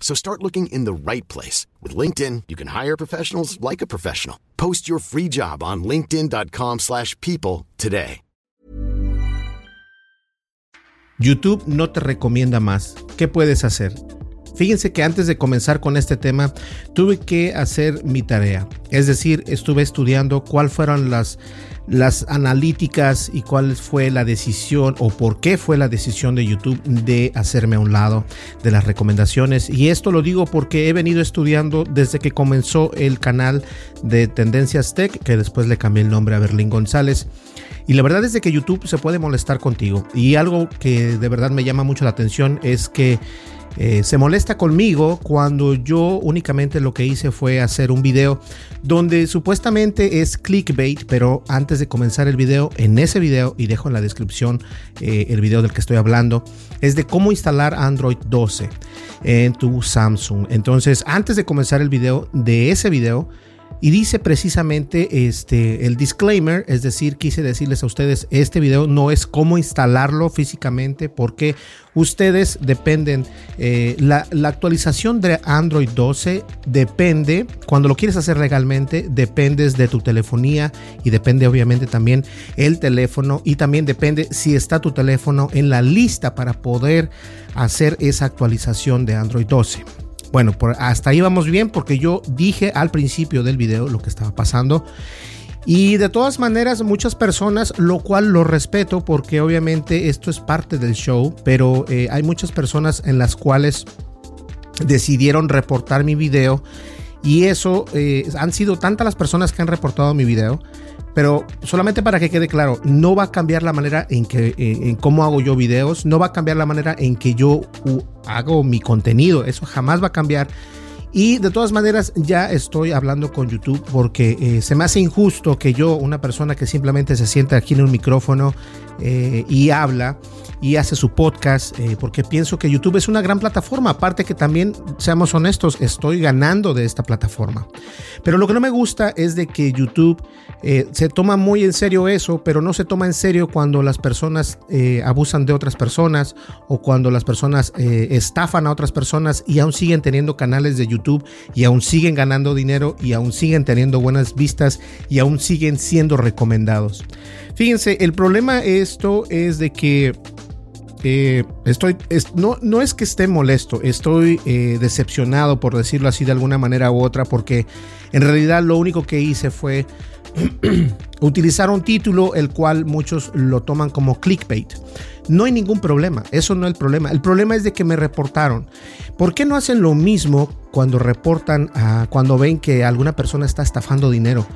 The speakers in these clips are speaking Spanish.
So start looking in the right place. With LinkedIn, you can hire professionals like a professional. Post your free job on linkedin.com slash people today. YouTube no te recomienda más. ¿Qué puedes hacer? Fíjense que antes de comenzar con este tema, tuve que hacer mi tarea. Es decir, estuve estudiando cuáles fueron las, las analíticas y cuál fue la decisión o por qué fue la decisión de YouTube de hacerme a un lado de las recomendaciones. Y esto lo digo porque he venido estudiando desde que comenzó el canal de Tendencias Tech, que después le cambié el nombre a Berlín González. Y la verdad es de que YouTube se puede molestar contigo. Y algo que de verdad me llama mucho la atención es que eh, se molesta conmigo cuando yo únicamente lo que hice fue hacer un video donde supuestamente es clickbait, pero antes de comenzar el video, en ese video, y dejo en la descripción eh, el video del que estoy hablando, es de cómo instalar Android 12 en tu Samsung. Entonces, antes de comenzar el video de ese video, y dice precisamente este, el disclaimer, es decir, quise decirles a ustedes, este video no es cómo instalarlo físicamente porque ustedes dependen, eh, la, la, actualización de Android 12 depende, cuando lo quieres hacer legalmente, dependes de tu telefonía y depende obviamente también el teléfono y también depende si está tu teléfono en la lista para poder hacer esa actualización de Android 12. Bueno, hasta ahí vamos bien porque yo dije al principio del video lo que estaba pasando. Y de todas maneras, muchas personas, lo cual lo respeto porque obviamente esto es parte del show, pero eh, hay muchas personas en las cuales decidieron reportar mi video y eso eh, han sido tantas las personas que han reportado mi video pero solamente para que quede claro, no va a cambiar la manera en que en cómo hago yo videos, no va a cambiar la manera en que yo hago mi contenido, eso jamás va a cambiar. Y de todas maneras ya estoy hablando con YouTube porque eh, se me hace injusto que yo, una persona que simplemente se sienta aquí en un micrófono eh, y habla y hace su podcast, eh, porque pienso que YouTube es una gran plataforma. Aparte que también, seamos honestos, estoy ganando de esta plataforma. Pero lo que no me gusta es de que YouTube se toma muy en serio eso, pero no se toma en serio cuando las personas abusan de otras personas o cuando las personas estafan a otras personas y aún siguen teniendo canales de YouTube y aún siguen ganando dinero y aún siguen teniendo buenas vistas y aún siguen siendo recomendados. Fíjense, el problema esto es de que eh, estoy, no, no es que esté molesto, estoy eh, decepcionado por decirlo así de alguna manera u otra, porque en realidad lo único que hice fue utilizar un título el cual muchos lo toman como clickbait. No hay ningún problema, eso no es el problema. El problema es de que me reportaron. ¿Por qué no hacen lo mismo cuando reportan, cuando ven que alguna persona está estafando dinero?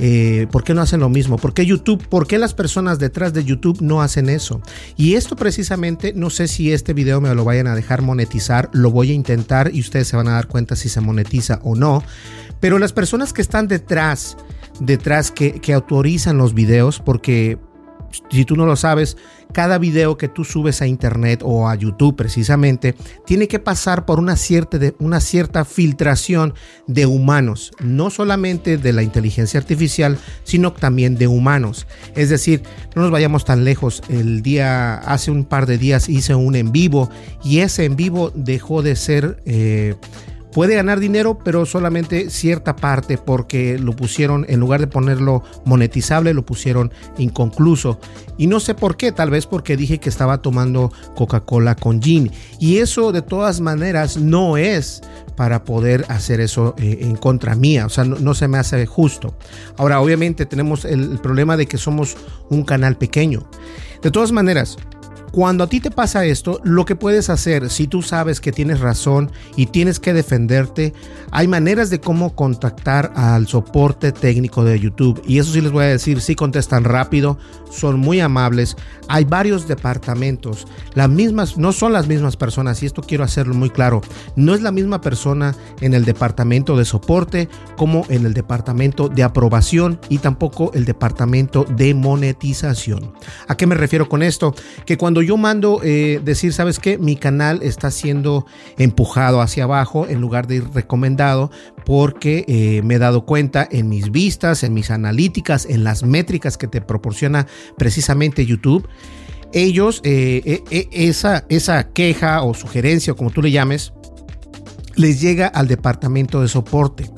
Eh, ¿Por qué no hacen lo mismo? ¿Por qué YouTube? ¿Por qué las personas detrás de YouTube no hacen eso? Y esto precisamente, no sé si este video me lo vayan a dejar monetizar, lo voy a intentar y ustedes se van a dar cuenta si se monetiza o no. Pero las personas que están detrás, detrás que, que autorizan los videos, porque si tú no lo sabes, cada video que tú subes a internet o a YouTube precisamente tiene que pasar por una cierta, una cierta filtración de humanos, no solamente de la inteligencia artificial, sino también de humanos. Es decir, no nos vayamos tan lejos. El día, hace un par de días hice un en vivo y ese en vivo dejó de ser... Eh, puede ganar dinero, pero solamente cierta parte porque lo pusieron, en lugar de ponerlo monetizable, lo pusieron inconcluso. Y no sé por qué, tal vez porque dije que estaba tomando Coca-Cola con gin. Y eso de todas maneras no es para poder hacer eso eh, en contra mía, o sea, no, se me hace justo. Ahora, obviamente tenemos el problema de que somos un canal pequeño. De todas maneras, cuando a ti te pasa esto, lo que puedes hacer, si tú sabes que tienes razón y tienes que defenderte, hay maneras de cómo contactar al soporte técnico de YouTube. Y eso sí les voy a decir, sí contestan rápido, son muy amables. Hay varios departamentos, las mismas, no son las mismas personas, y esto quiero hacerlo muy claro. No es la misma persona en el departamento de soporte como en el departamento de aprobación y tampoco el departamento de monetización. ¿A qué me refiero con esto? Que cuando yo mando eh, decir, ¿sabes qué? Mi canal está siendo empujado hacia abajo en lugar de ir recomendado porque eh, me he dado cuenta en mis vistas, en mis analíticas, en las métricas que te proporciona precisamente YouTube. Ellos, eh, esa, esa queja o sugerencia, o como tú le llames, les llega al departamento de soporte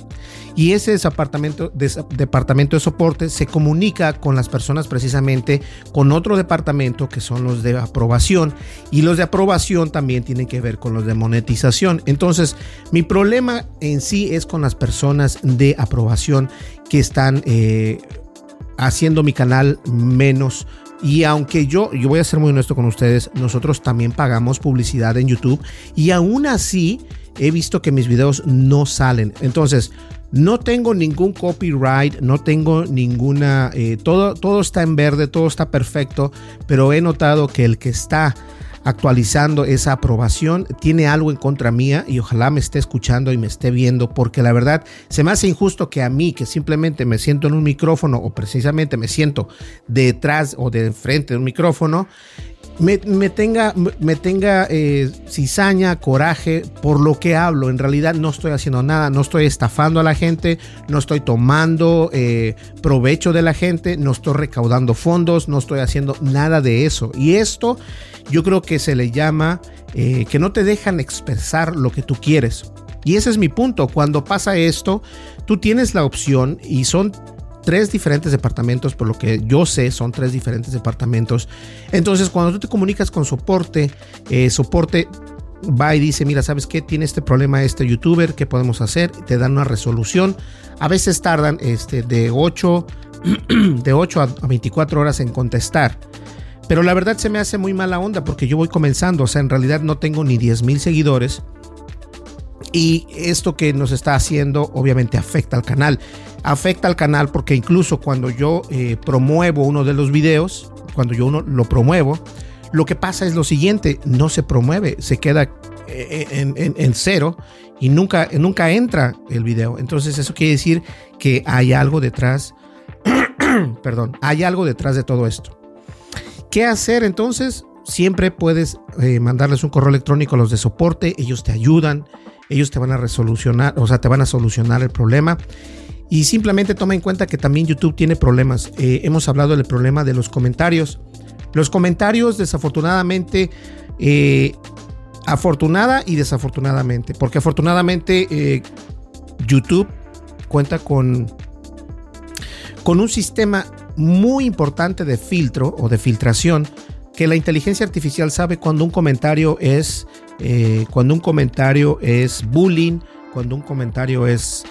y ese departamento de, departamento de soporte se comunica con las personas precisamente con otro departamento que son los de aprobación y los de aprobación también tienen que ver con los de monetización. Entonces, mi problema en sí es con las personas de aprobación que están eh, haciendo mi canal menos y aunque yo, yo voy a ser muy honesto con ustedes, nosotros también pagamos publicidad en YouTube y aún así he visto que mis videos no salen. Entonces, no tengo ningún copyright, no tengo ninguna, eh, todo, todo está en verde, todo está perfecto, pero he notado que el que está actualizando esa aprobación tiene algo en contra mía y ojalá me esté escuchando y me esté viendo porque la verdad se me hace injusto que a mí que simplemente me siento en un micrófono o precisamente me siento detrás o de frente de un micrófono me, tenga, me tenga eh, cizaña, coraje por lo que hablo. En realidad no estoy haciendo nada, no estoy estafando a la gente, no estoy tomando eh, provecho de la gente, no estoy recaudando fondos, no estoy haciendo nada de eso. Y esto yo creo que se le llama eh, que no te dejan expresar lo que tú quieres. Y ese es mi punto. Cuando pasa esto, tú tienes la opción y son tres diferentes departamentos, por lo que yo sé, son tres diferentes departamentos. Entonces, cuando tú te comunicas con soporte, eh, soporte va y dice, mira, ¿sabes qué? Tiene este problema este youtuber, ¿qué podemos hacer? Te dan una resolución. A veces tardan este, de 8, de 8 a 24 horas en contestar. Pero la verdad se me hace muy mala onda porque yo voy comenzando, o sea, en realidad no tengo ni 10 mil seguidores. Y esto que nos está haciendo obviamente afecta al canal afecta al canal porque incluso cuando yo eh, promuevo uno de los videos, cuando yo uno lo promuevo, lo que pasa es lo siguiente, no se promueve, se queda eh, en, cero y nunca, nunca entra el video. Entonces eso quiere decir que hay algo detrás, perdón, hay algo detrás de todo esto. ¿Qué hacer entonces? Siempre puedes eh, mandarles un correo electrónico a los de soporte, ellos te ayudan, ellos te van a resolucionar, o sea, te van a solucionar el problema. Y simplemente toma en cuenta que también YouTube tiene problemas. Eh, hemos hablado del problema de los comentarios. Los comentarios, desafortunadamente, eh, afortunada y desafortunadamente, porque afortunadamente eh, YouTube cuenta con, con un sistema muy importante de filtro o de filtración que la inteligencia artificial sabe cuando un comentario es cuando un comentario es bullying cuando un comentario es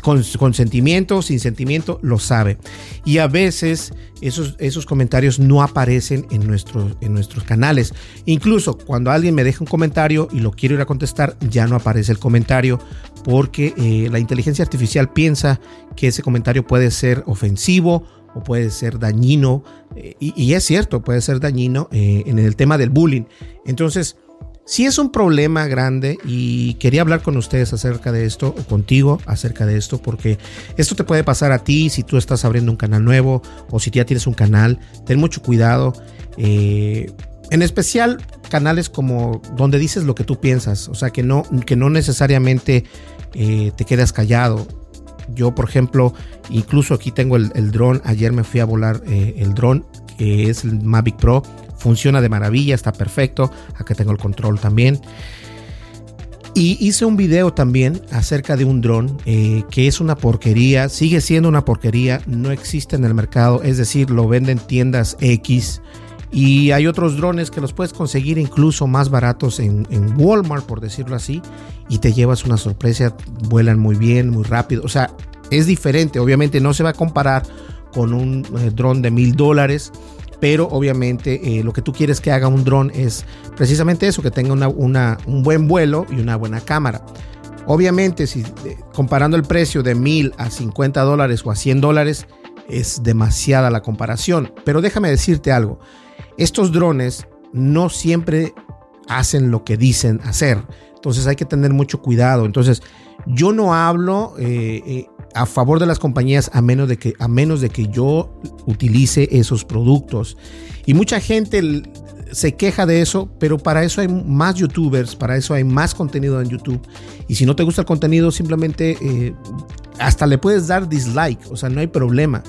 con, con, sentimiento, sin sentimiento, lo sabe. Y a veces esos, esos comentarios no aparecen en, nuestros en nuestros canales. Incluso cuando alguien me deja un comentario y lo quiero ir a contestar, ya no aparece el comentario porque eh, la inteligencia artificial piensa que ese comentario puede ser ofensivo o puede ser dañino. Eh, y, es cierto, puede ser dañino eh, en el tema del bullying. Entonces, si es un problema grande y quería hablar con ustedes acerca de esto o contigo acerca de esto porque esto te puede pasar a ti si tú estás abriendo un canal nuevo o si ya tienes un canal. Ten mucho cuidado. Eh, en especial canales como donde dices lo que tú piensas, o sea que no, que no necesariamente te quedas callado. Yo, por ejemplo, incluso aquí tengo el, dron. Ayer me fui a volar eh, el dron, que es el Mavic Pro funciona de maravilla, está perfecto. Acá tengo el control también. Y hice un video también acerca de un dron eh, que es una porquería, sigue siendo una porquería, no existe en el mercado, es decir, lo venden tiendas X. Y hay otros drones que los puedes conseguir incluso más baratos en, Walmart, por decirlo así, y te llevas una sorpresa, vuelan muy bien, muy rápido. O sea, es diferente, obviamente no se va a comparar con un eh, dron de mil dólares, pero obviamente eh, lo que tú quieres que haga un dron es precisamente eso, que tenga una, un buen vuelo y una buena cámara. Obviamente, si eh, comparando el precio de mil a 50 dólares o a 100 dólares, es demasiada la comparación. Pero déjame decirte algo, estos drones no siempre hacen lo que dicen hacer. Entonces hay que tener mucho cuidado. Entonces yo no hablo eh, eh, a favor de las compañías a menos de que a menos de que yo utilice esos productos. Y mucha gente se queja de eso, pero para eso hay más youtubers, para eso hay más contenido en YouTube. Y si no te gusta el contenido, simplemente eh, hasta le puedes dar dislike, o sea, no hay problema.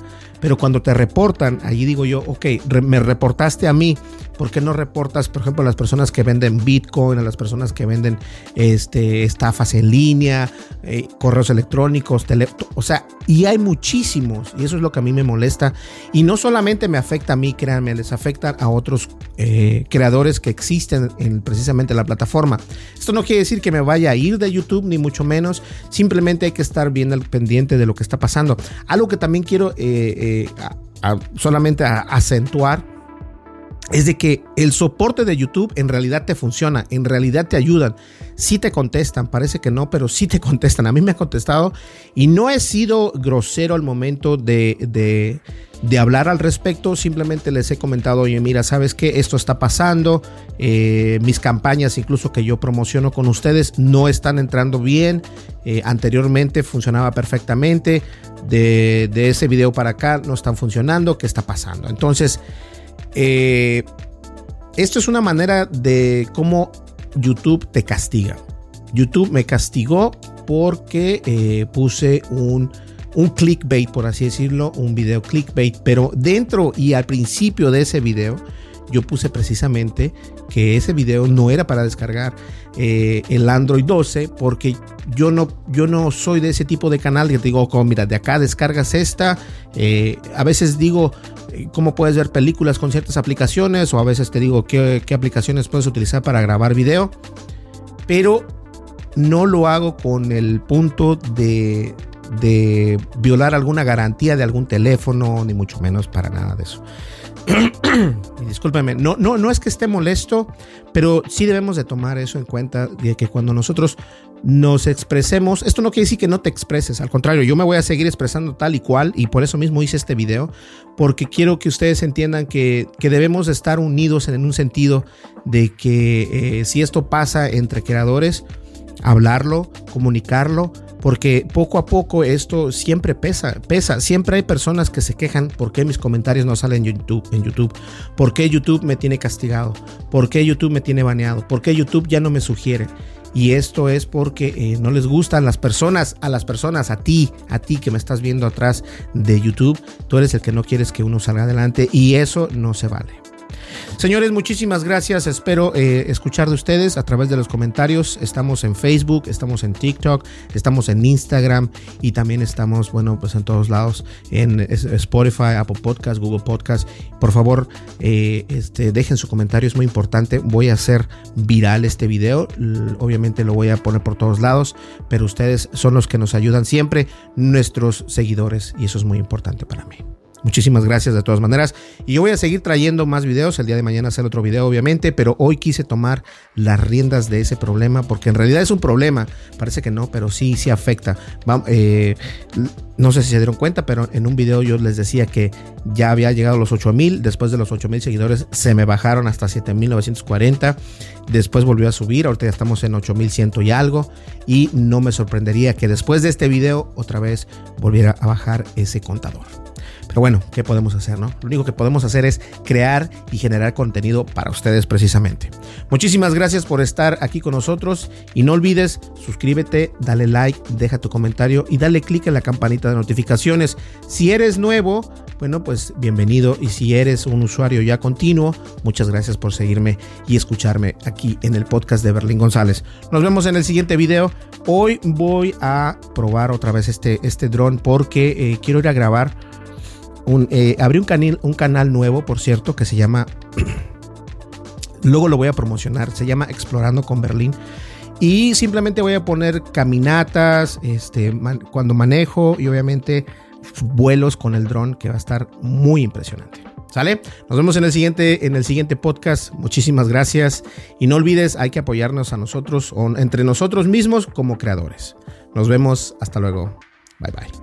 Pero cuando te reportan, allí digo yo, ok, me reportaste a mí, ¿por qué no reportas, por ejemplo, a las personas que venden Bitcoin, a las personas que venden este, estafas en línea, eh, correos electrónicos, tele, o sea, y hay muchísimos, y eso es lo que a mí me molesta. Y no solamente me afecta a mí, créanme, les afecta a otros eh, creadores que existen en precisamente la plataforma. Esto no quiere decir que me vaya a ir de YouTube, ni mucho menos, simplemente hay que estar bien al pendiente de lo que está pasando. Algo que también quiero... Eh, solamente a acentuar es de que el soporte de YouTube en realidad te funciona, en realidad te ayudan. Sí te contestan, parece que no, pero sí te contestan. A mí me ha contestado y no he sido grosero al momento de, de, de hablar al respecto. Simplemente les he comentado, oye, mira, ¿sabes qué? Esto está pasando. Eh, mis campañas, incluso que yo promociono con ustedes, no están entrando bien. Eh, anteriormente funcionaba perfectamente. De, de ese video para acá no están funcionando. ¿Qué está pasando? Entonces... Eh, esto es una manera de cómo YouTube te castiga. YouTube me castigó porque eh, puse un, un clickbait, por así decirlo, un video clickbait, pero dentro y al principio de ese video yo puse precisamente que ese video no era para descargar eh, el Android 12 porque yo no, yo no soy de ese tipo de canal que te digo, como mira, de acá descargas esta. Eh, a veces digo eh, cómo puedes ver películas con ciertas aplicaciones o a veces te digo qué, qué aplicaciones puedes utilizar para grabar video. Pero no lo hago con el punto de, de violar alguna garantía de algún teléfono, ni mucho menos para nada de eso. discúlpeme, no, no, no es que esté molesto, pero sí debemos de tomar eso en cuenta, de que cuando nosotros nos expresemos, esto no quiere decir que no te expreses, al contrario, yo me voy a seguir expresando tal y cual y por eso mismo hice este video, porque quiero que ustedes entiendan que, que debemos estar unidos en un sentido de que eh, si esto pasa entre creadores, hablarlo, comunicarlo, porque poco a poco esto siempre pesa, pesa. Siempre hay personas que se quejan por qué mis comentarios no salen en YouTube, en YouTube, por qué YouTube me tiene castigado, por qué YouTube me tiene baneado, por qué YouTube ya no me sugiere. Y esto es porque eh, no les gustan las personas, a las personas, a ti, a ti que me estás viendo atrás de YouTube. Tú eres el que no quieres que uno salga adelante y eso no se vale. Señores, muchísimas gracias. Espero eh, escuchar de ustedes a través de los comentarios. Estamos en Facebook, estamos en TikTok, estamos en Instagram y también estamos, bueno, pues en todos lados, en Spotify, Apple Podcast, Google Podcast. Por favor, eh, este, dejen su comentario, es muy importante. Voy a hacer viral este video. Obviamente lo voy a poner por todos lados, pero ustedes son los que nos ayudan siempre, nuestros seguidores, y eso es muy importante para mí. Muchísimas gracias de todas maneras. Y yo voy a seguir trayendo más videos. El día de mañana hacer otro video, obviamente. Pero hoy quise tomar las riendas de ese problema. Porque en realidad es un problema. Parece que no, pero sí, sí afecta. Eh, no sé si se dieron cuenta, pero en un video yo les decía que ya había llegado a los 8000. Después de los 8000 seguidores se me bajaron hasta 7940. Después volvió a subir. Ahorita ya estamos en 8100 y algo. Y no me sorprendería que después de este video otra vez volviera a bajar ese contador. Pero bueno, ¿qué podemos hacer, no? Lo único que podemos hacer es crear y generar contenido para ustedes precisamente. Muchísimas gracias por estar aquí con nosotros y no olvides suscríbete, dale like, deja tu comentario y dale clic en la campanita de notificaciones. Si eres nuevo, bueno, pues bienvenido y si eres un usuario ya continuo, muchas gracias por seguirme y escucharme aquí en el podcast de Berlín González. Nos vemos en el siguiente video. Hoy voy a probar otra vez este, este dron porque eh, quiero ir a grabar eh, abrí un canal nuevo, por cierto, que se llama. luego lo voy a promocionar. Se llama Explorando con Berlín. Y simplemente voy a poner caminatas, este, cuando manejo y obviamente vuelos con el dron, que va a estar muy impresionante. ¿Sale? Nos vemos en el siguiente, en el siguiente podcast. Muchísimas gracias. Y no olvides, hay que apoyarnos a nosotros, o entre nosotros mismos como creadores. Nos vemos. Hasta luego. Bye bye.